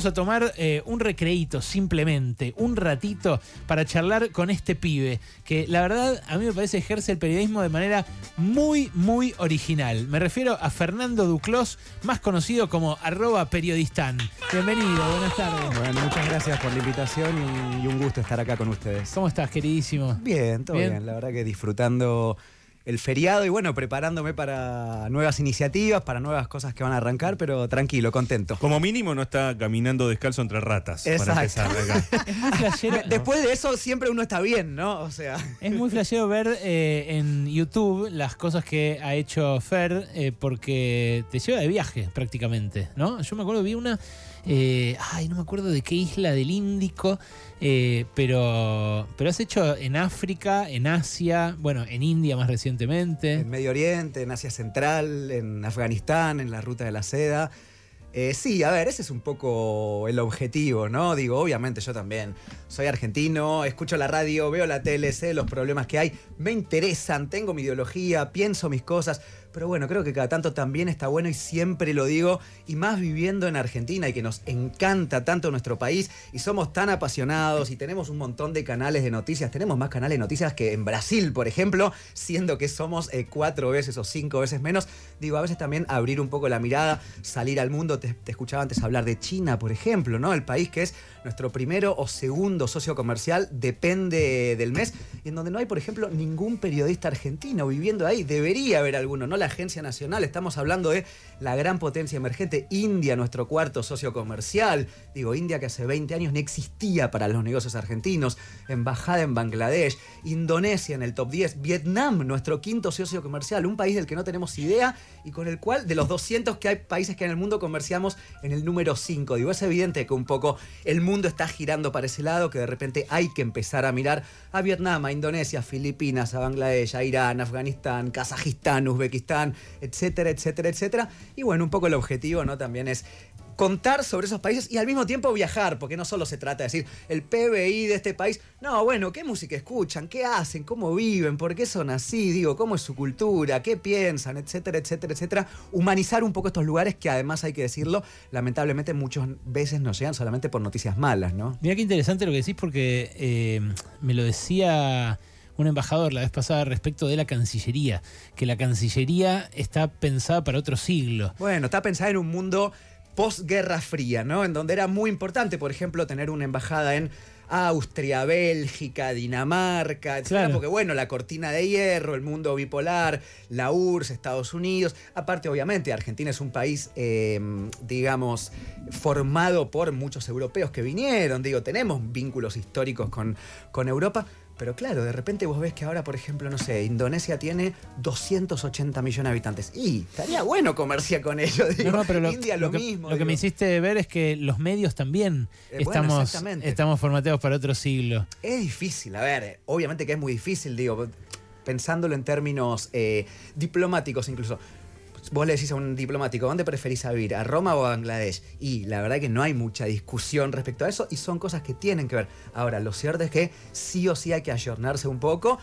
Vamos a tomar eh, un recreito, simplemente, un ratito para charlar con este pibe, que la verdad a mí me parece ejerce el periodismo de manera muy, muy original. Me refiero a Fernando Duclos, más conocido como arroba periodistán. Bienvenido, buenas tardes. Bueno, muchas gracias por la invitación y, un gusto estar acá con ustedes. ¿Cómo estás, queridísimo? Bien, todo bien la verdad que disfrutando el feriado y bueno, preparándome para nuevas iniciativas, para nuevas cosas que van a arrancar, pero tranquilo, contento. Como mínimo no está caminando descalzo entre ratas. Exacto. Después de eso siempre uno está bien, ¿no? O sea. Es muy flashero ver eh, en YouTube las cosas que ha hecho Fer eh, porque te lleva de viaje prácticamente, ¿no? Yo me acuerdo, vi una eh, ay, no me acuerdo de qué isla del Índico, eh, pero, pero has hecho en África, en Asia, bueno, en India más recientemente. En Medio Oriente, en Asia Central, en Afganistán, en la Ruta de la Seda. Eh, sí, a ver, ese es un poco el objetivo, ¿no? Digo, obviamente yo también soy argentino, escucho la radio, veo la tele, sé los problemas que hay, me interesan, tengo mi ideología, pienso mis cosas, pero bueno, creo que cada tanto también está bueno y siempre lo digo, y más viviendo en Argentina y que nos encanta tanto nuestro país y somos tan apasionados y tenemos un montón de canales de noticias, tenemos más canales de noticias que en Brasil, por ejemplo, siendo que somos eh, cuatro veces o cinco veces menos, digo, a veces también abrir un poco la mirada, salir al mundo, te, escuchaba antes hablar de China, por ejemplo, ¿no? El país que es nuestro primero o segundo socio comercial, depende del mes, y en donde no hay, por ejemplo, ningún periodista argentino viviendo ahí, debería haber alguno, ¿no? La Agencia Nacional, estamos hablando de la gran potencia emergente, India, nuestro cuarto socio comercial. Digo, India que hace 20 años no existía para los negocios argentinos, embajada en Bangladesh, Indonesia en el top 10, Vietnam, nuestro quinto socio comercial, un país del que no tenemos idea y con el cual de los 200 que hay países que en el mundo comerciamos en el número 5. Digo, es evidente que un poco el mundo está girando para ese lado, que de repente hay que empezar a mirar a Vietnam, a Indonesia, a Filipinas, a Bangladesh, a Irán, Afganistán, Kazajistán, Uzbekistán etcétera, etcétera, etcétera. Y bueno, un poco el objetivo, ¿no? También es contar sobre esos países y al mismo tiempo viajar, porque no solo se trata de decir el PBI de este país, no, bueno, qué música escuchan, qué hacen, cómo viven, por qué son así, digo, cómo es su cultura, qué piensan, etcétera, etcétera, etcétera. Humanizar un poco estos lugares que además hay que decirlo, lamentablemente muchas veces nos llegan solamente por noticias malas, ¿no? Mira qué interesante lo que decís porque eh, me lo decía un embajador la vez pasada respecto de la Cancillería, que la Cancillería está pensada para otro siglo. Bueno, está pensada en un mundo post-Guerra Fría, ¿no? En donde era muy importante, por ejemplo, tener una embajada en Austria, Bélgica, Dinamarca, etc. Porque, bueno, la cortina de hierro, el mundo bipolar, la URSS, Estados Unidos. Aparte, obviamente, Argentina es un país, em, digamos, formado por muchos europeos que vinieron. Digo, tenemos vínculos históricos con, con Europa. Pero claro, de repente vos ves que ahora, por ejemplo, no sé, Indonesia tiene 280 millones de habitantes. Y estaría bueno comerciar con ellos. Digo, pero India lo, mismo. lo que me hiciste ver es que los medios también eh, estamos, estamos formateados para otro siglo. Es difícil, a ver, obviamente que es muy difícil, digo, pensándolo en términos eh, diplomáticos incluso vos le decís a un diplomático, ¿dónde preferís vivir? ¿A Roma o a Bangladesh? Y la verdad que no hay mucha discusión respecto a eso y son cosas que tienen que ver. Ahora, lo cierto es que sí o sí hay que ayornarse un poco.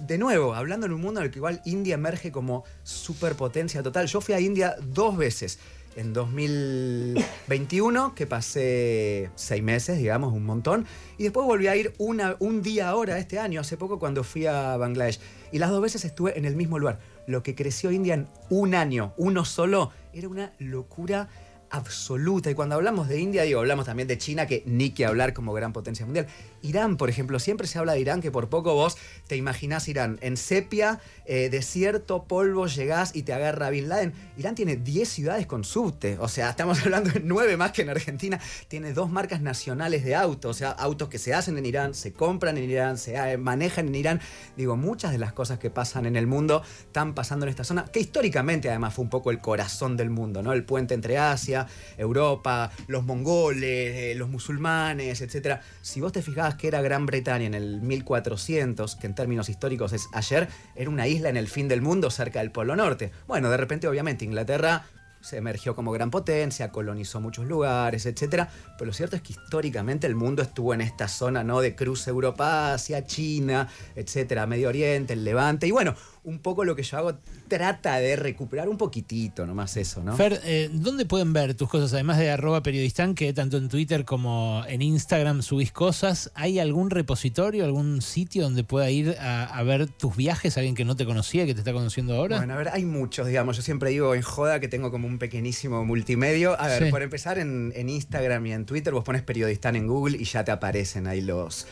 De nuevo, hablando en un mundo en el que igual India emerge como superpotencia total. Yo fui a India dos veces. En 2021, que pasé seis meses, digamos, un montón. Y después volví a ir un día ahora, este año, hace poco, cuando fui a Bangladesh. Y las dos veces estuve en el mismo lugar lo que creció India en un año, uno solo, era una locura absoluta. Y cuando hablamos de India, digo, hablamos también de China, que ni que hablar como gran potencia mundial. Irán, por ejemplo, siempre se habla de Irán, que por poco vos te imaginás Irán en sepia, eh, desierto, polvo, llegás y te agarra Bin Laden. Irán tiene 10 ciudades con subte, o sea, estamos hablando de 9 más que en Argentina. Tiene dos marcas nacionales de autos, o sea, autos que se hacen en Irán, se compran en Irán, se eh, manejan en Irán. Digo, muchas de las cosas que pasan en el mundo están pasando en esta zona, que históricamente además fue un poco el corazón del mundo, ¿no? El puente entre Asia Europa, los mongoles, eh, los musulmanes, etc. Si vos te fijabas que era Gran Bretaña en el 1400, que en términos históricos es ayer, era una isla en el fin del mundo cerca del Polo Norte. Bueno, de repente obviamente Inglaterra se emergió como gran potencia, colonizó muchos lugares, etc. Pero lo cierto es que históricamente el mundo estuvo en esta zona ¿no? de cruce Europa-Asia, China, etc., Medio Oriente, el Levante. Y bueno, un poco lo que yo hago trata de recuperar un poquitito, nomás eso, ¿no? Fer, eh, ¿dónde pueden ver tus cosas? Además de arroba periodistán, que tanto en Twitter como en Instagram subís cosas, ¿hay algún repositorio, algún sitio donde pueda ir a, a ver tus viajes? ¿Alguien que no te conocía, que te está conociendo ahora? Bueno, a ver, hay muchos, digamos. Yo siempre digo en joda que tengo como un pequeñísimo multimedio. A ver, Sí. por empezar, en, en Instagram y en Twitter vos pones periodistán en Google y ya te aparecen ahí los,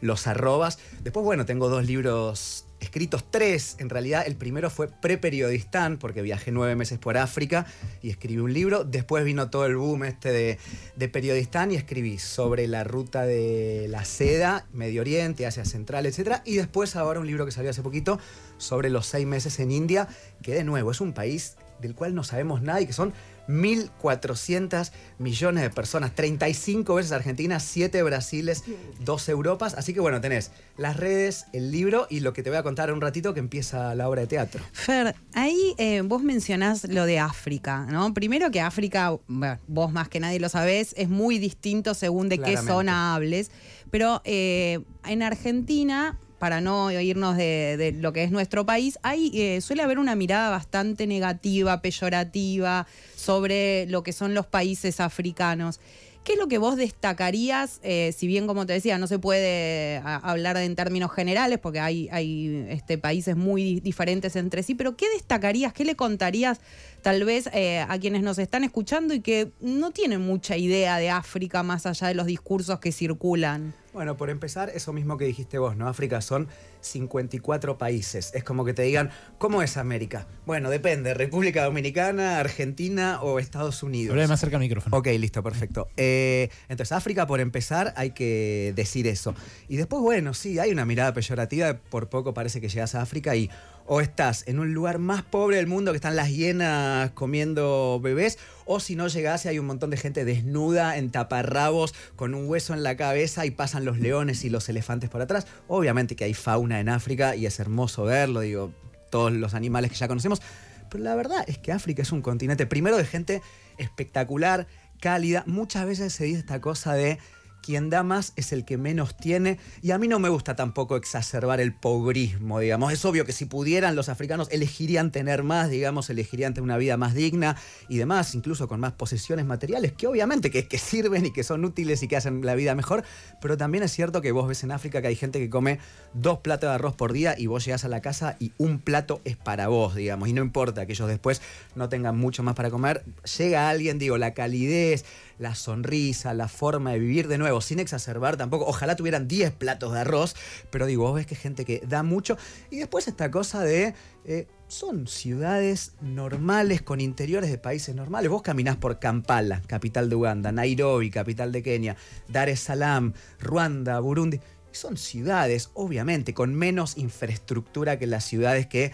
los arrobas. Después, bueno, tengo dos libros escritos, tres en realidad. El primero fue pre-periodistán, porque viajé nueve meses por África y escribí un libro. Después vino todo el boom este de, de periodistán y escribí sobre la ruta de la seda, Medio Oriente, Asia Central, etc. Y después ahora un libro que salió hace poquito sobre los seis meses en India, que de nuevo es un país del cual no sabemos nada y que son 1.400 millones de personas, 35 veces Argentina, 7 Brasiles, 2 Europas. Así que bueno, tenés las redes, el libro y lo que te voy a contar en un ratito que empieza la obra de teatro. Fer, ahí eh, vos mencionás lo de África, ¿no? Primero que África, bueno, vos más que nadie lo sabés, es muy distinto según de qué zona hables, pero eh, en Argentina, para no irnos de, lo que es nuestro país, hay, eh, suele haber una mirada bastante negativa, peyorativa sobre lo que son los países africanos. ¿Qué es lo que vos destacarías? eh, si bien, como te decía, no se puede hablar en términos generales porque hay, este, países muy di- diferentes entre sí, pero ¿qué destacarías? ¿Qué le contarías tal vez eh, a quienes nos están escuchando y que no tienen mucha idea de África más allá de los discursos que circulan? Bueno, por empezar, eso mismo que dijiste vos, ¿no? África son 54 países. Es como que te digan, ¿cómo es América? Bueno, depende, República Dominicana, Argentina o Estados Unidos. Habla más cerca al micrófono. Ok, listo, perfecto. Eh, entonces, África, por empezar, hay que decir eso. Y después, bueno, sí, hay una mirada peyorativa. Por poco parece que llegas a África y o estás en un lugar más pobre del mundo que están las hienas comiendo bebés, o si no llegás y hay un montón de gente desnuda, en taparrabos, con un hueso en la cabeza y pasan los leones y los elefantes por atrás. Obviamente que hay fauna en África y es hermoso verlo, digo, todos los animales que ya conocemos. Pero la verdad es que África es un continente, primero de gente espectacular, cálida. Muchas veces se dice esta cosa de quien da más es el que menos tiene. Y a mí no me gusta tampoco exacerbar el pobrismo, digamos. Es obvio que si pudieran los africanos elegirían tener más, digamos, elegirían tener una vida más digna y demás, incluso con más posesiones materiales, que obviamente que, que sirven y que son útiles y que hacen la vida mejor. Pero también es cierto que vos ves en África que hay gente que come dos platos de arroz por día y vos llegás a la casa y un plato es para vos, digamos. Y no importa que ellos después no tengan mucho más para comer. Llega alguien, digo, la calidez, la sonrisa, la forma de vivir de nuevo, sin exacerbar tampoco. Ojalá tuvieran 10 platos de arroz, pero digo, vos ves que gente que da mucho. Y después esta cosa de. eh, son ciudades normales con interiores de países normales. Vos caminás por Kampala, capital de Uganda, Nairobi, capital de Kenia, Dar es Salaam, Ruanda, Burundi. Son ciudades, obviamente, con menos infraestructura que las ciudades que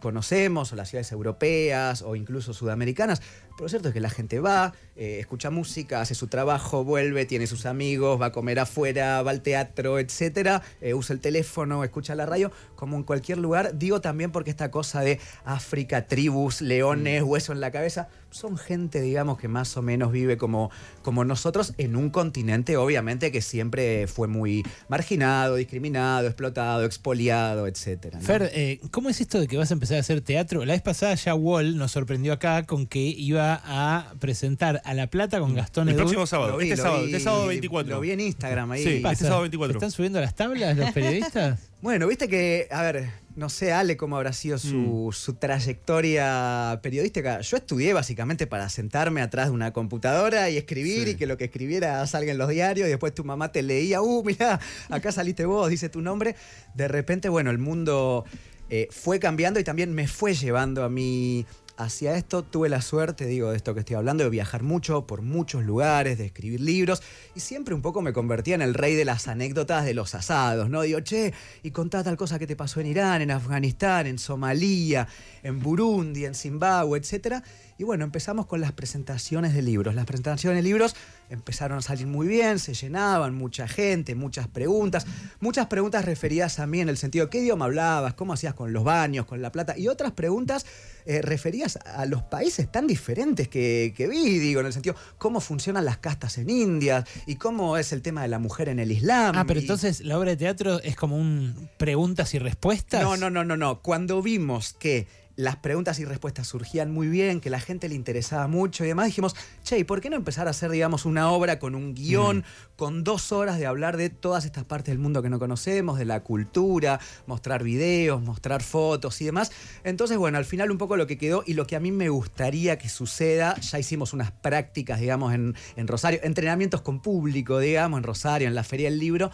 conocemos, o las ciudades europeas, o incluso sudamericanas. Pero lo cierto es que la gente va, eh, escucha música, hace su trabajo, vuelve, tiene sus amigos, va a comer afuera, va al teatro, etcétera, eh, usa el teléfono, escucha la radio, como en cualquier lugar. Digo también porque esta cosa de África, tribus, leones, hueso en la cabeza, son gente, digamos, que más o menos vive como, como nosotros en un continente, obviamente, que siempre fue muy marginado, discriminado, explotado, expoliado, etcétera. ¿no? Fer, eh, ¿cómo es esto de que vas a empezar a hacer teatro? La vez pasada ya Wall nos sorprendió acá con que iba a presentar a La Plata con Gastón El próximo sábado, vi, este sábado, vi, este sábado 24. Lo vi en Instagram ahí. Sí. ¿Qué este sábado 24. ¿Están subiendo las tablas los periodistas? Bueno, viste que, a ver, no sé, Ale, cómo habrá sido su, su trayectoria periodística. Yo estudié básicamente para sentarme atrás de una computadora y escribir Sí. y que lo que escribiera salga en los diarios y después tu mamá te leía, uh, mirá, acá saliste vos, dice tu nombre. De repente, bueno, el mundo eh, fue cambiando y también me fue llevando a mí hacia esto. Tuve la suerte, digo, de esto que estoy hablando, de viajar mucho por muchos lugares, de escribir libros y siempre un poco me convertía en el rey de las anécdotas de los asados, ¿no? Digo, che, y contá tal cosa que te pasó en Irán, en Afganistán, en Somalia, en Burundi, en Zimbabue, etcétera. Y bueno, empezamos con las presentaciones de libros. Las presentaciones de libros empezaron a salir muy bien, se llenaban, mucha gente, muchas preguntas, muchas preguntas referidas a mí en el sentido, ¿qué idioma hablabas? ¿Cómo hacías con los baños, con la plata? Y otras preguntas eh, referidas a los países tan diferentes que, que vi, digo, en el sentido, ¿cómo funcionan las castas en India? ¿Y cómo es el tema de la mujer en el Islam? Ah, pero Y- entonces la obra de teatro es como un preguntas y respuestas. no, no, no, no, no. Cuando vimos que las preguntas y respuestas surgían muy bien, que la gente le interesaba mucho y demás, dijimos, che, ¿y por qué no empezar a hacer, digamos, una obra con un guion, con dos horas de hablar de todas estas partes del mundo que no conocemos, de la cultura, mostrar videos, mostrar fotos y demás? Entonces, bueno, al final un poco lo que quedó y lo que a mí me gustaría que suceda, ya hicimos unas prácticas, digamos, en, en Rosario, entrenamientos con público, digamos, en Rosario, en la Feria del Libro.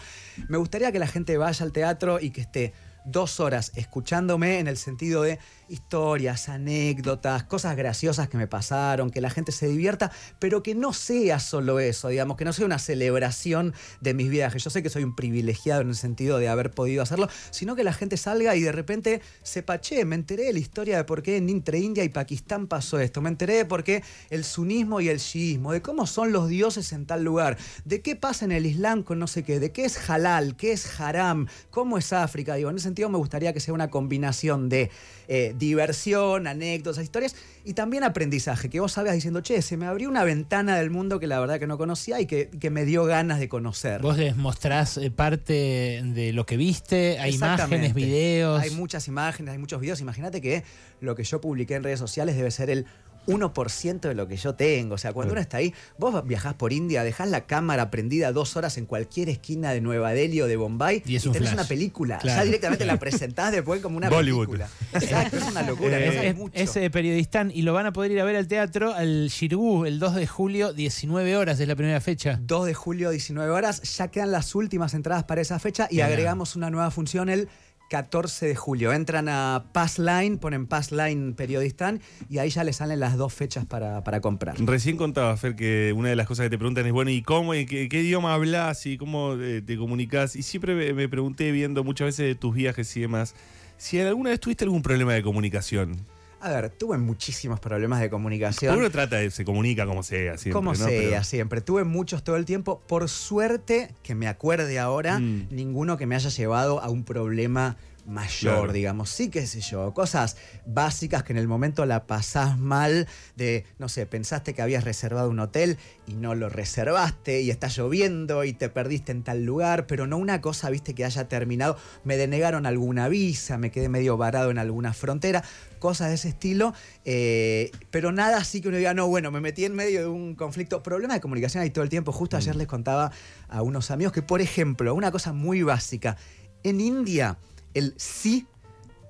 Me gustaría que la gente vaya al teatro y que esté dos horas escuchándome en el sentido de historias, anécdotas, cosas graciosas que me pasaron, que la gente se divierta, pero que no sea solo eso, digamos, que no sea una celebración de mis viajes. Yo sé que soy un privilegiado en el sentido de haber podido hacerlo, sino que la gente salga y de repente sepa, che, me enteré de la historia de por qué entre India y Pakistán pasó esto, me enteré de por qué el sunismo y el shiismo, de cómo son los dioses en tal lugar, de qué pasa en el Islam con no sé qué, de qué es halal, qué es haram, cómo es África. Digo, en ese sentido me gustaría que sea una combinación de eh, diversión, anécdotas, historias y también aprendizaje, que vos salgas diciendo, che, se me abrió una ventana del mundo que la verdad que no conocía y que, que me dio ganas de conocer. Vos les mostrás eh, parte de lo que viste, hay imágenes, videos. Hay muchas imágenes, hay muchos videos. Imagínate que lo que yo publiqué en redes sociales debe ser el 1% de lo que yo tengo. O sea, cuando uno está ahí, vos viajás por India, dejás la cámara prendida dos horas en cualquier esquina de Nueva Delhi o de Bombay Y es un tenés flash. una película. Claro. Ya directamente la presentás después como una Bollywood. película. Exacto, es una locura. Eh, es, mucho. es, eh, periodistán y lo van a poder ir a ver al teatro al Shirgu el 2 de julio, 19 horas es la primera fecha. 2 de julio, 19 horas. Ya quedan las últimas entradas para esa fecha y Bien. agregamos una nueva función el 14 de julio. Entran a Passline, ponen Passline Periodistán y ahí ya les salen las dos fechas para, para comprar. Recién contaba, Fer, que una de las cosas que te preguntan es, bueno, ¿y cómo? ¿Y qué, idioma hablas? ¿Y cómo eh, te comunicas? Y siempre me, pregunté, viendo muchas veces tus viajes y demás, si alguna vez tuviste algún problema de comunicación. A ver, tuve muchísimos problemas de comunicación. Uno trata de, se comunica como sea, siempre, Como ¿no? sea, Pero- siempre. Tuve muchos todo el tiempo. Por suerte, que me acuerde ahora, Mm. ninguno que me haya llevado a un problema mayor, Claro. digamos. Sí, qué sé yo. Cosas básicas que en el momento la pasás mal de, no sé, pensaste que habías reservado un hotel y no lo reservaste y está lloviendo y te perdiste en tal lugar, pero no una cosa, viste, que haya terminado. Me denegaron alguna visa, me quedé medio varado en alguna frontera, cosas de ese estilo, eh, pero nada así que uno diga, no, bueno, me metí en medio de un conflicto. Problema de comunicación hay todo el tiempo. Justo ayer les contaba a unos amigos que, por ejemplo, una cosa muy básica, en India el sí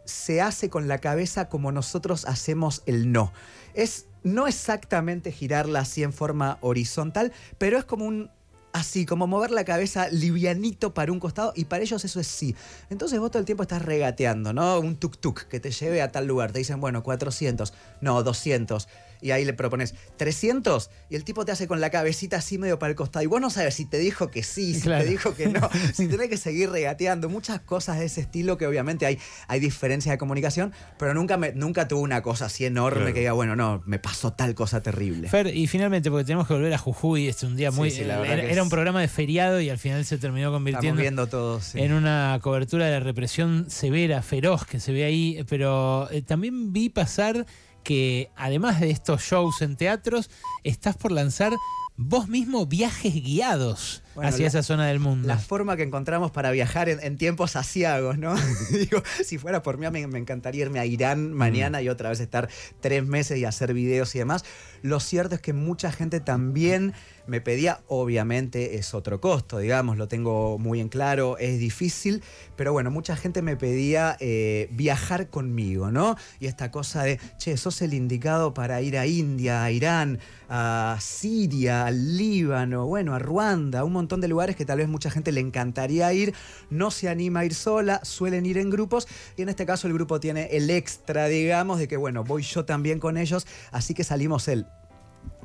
se hace con la cabeza como nosotros hacemos el no. Es no exactamente girarla así en forma horizontal, pero es como un así, como mover la cabeza livianito para un costado y para ellos eso es sí. Entonces vos todo el tiempo estás regateando, ¿no? Un tuk-tuk que te lleve a tal lugar. Te dicen, bueno, 400, no, 200. Y ahí le propones 300 y el tipo te hace con la cabecita así medio para el costado. Y vos no sabes si te dijo que sí, si Claro. te dijo que no, si tenés que seguir regateando. Muchas cosas de ese estilo que obviamente hay, hay diferencias de comunicación, pero nunca, me, nunca tuve una cosa así enorme Claro. que diga, bueno, no, me pasó tal cosa terrible. Fer, y finalmente, porque tenemos que volver a Jujuy, este un día muy. sí, la verdad era, era es- un programa de feriado y al final se terminó convirtiendo viendo todos. sí. en una cobertura de represión severa, feroz que se ve ahí, pero eh, también vi pasar que además de estos shows en teatros, estás por lanzar vos mismo viajes guiados Bueno, hacia la- esa zona del mundo. La forma que encontramos para viajar en, en tiempos asiagos, ¿no? Digo, si fuera por mí, me, me encantaría irme a Irán mañana y otra vez estar tres meses y hacer videos y demás. Lo cierto es que mucha gente también me pedía, obviamente es otro costo, digamos, lo tengo muy en claro, es difícil, pero bueno, mucha gente me pedía eh, viajar conmigo, ¿no? Y esta cosa de, che, sos el indicado para ir a India, a Irán, a Siria, al Líbano, bueno, a Ruanda, un montón de lugares que tal vez mucha gente le encantaría ir, no se anima a ir sola, suelen ir en grupos. Y en este caso el grupo tiene el extra, digamos, de que bueno, voy yo también con ellos, así que salimos el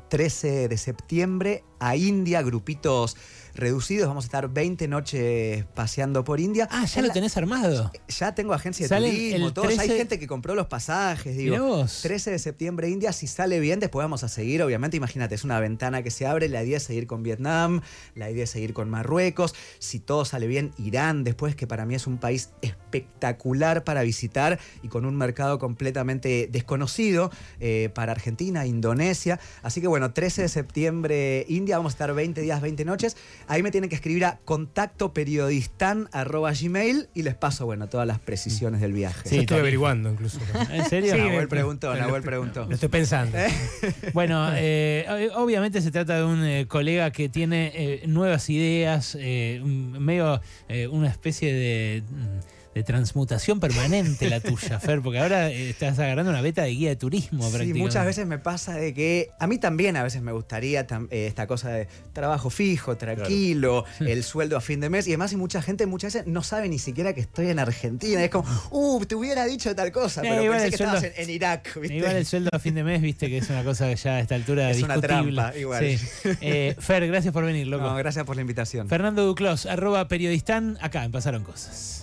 13 de septiembre a India, grupitos reducidos. Vamos a estar 20 noches paseando por India. Ah, ya En lo la- tenés armado. Ya tengo agencia de turismo, todos. Hay 13 gente que compró los pasajes, digo. Vos. 13 de septiembre India, si sale bien, después vamos a seguir, obviamente, imagínate, es una ventana que se abre, la idea es seguir con Vietnam, la idea es seguir con Marruecos, si todo sale bien, Irán después, que para mí es un país espectacular para visitar y con un mercado completamente desconocido eh, para Argentina, Indonesia, así que bueno, 13 de septiembre India, vamos a estar 20 días, 20 noches, ahí me tienen que escribir a contacto gmail y les paso, bueno, todas las precisiones del viaje. Sí, Yo estoy averiguando incluso. ¿En serio? Sí, Nahuel preguntó, Nahuel preguntó. Lo estoy pensando. Bueno, eh, ob- obviamente se trata de un eh, colega que tiene eh, nuevas ideas, eh, medio eh, una especie de, mm, de transmutación permanente la tuya, Fer, porque ahora eh, estás agarrando una beta de guía de turismo Sí, prácticamente. muchas veces me pasa de que a mí también a veces me gustaría tam- eh, esta cosa de trabajo fijo, tranquilo, el sueldo a fin de mes y además y mucha gente muchas veces no sabe ni siquiera que estoy en Argentina. Es como, uh, te hubiera dicho tal cosa, pero pensé que estabas en, en Irak, ¿viste? Igual el sueldo a fin de mes, viste que es una cosa que ya a esta altura Es una discutible. trampa, igual. Sí. Eh, Fer, gracias por venir, loco. No, gracias por la invitación. Fernando Duclos, arroba periodistán, acá en Pasaron Cosas.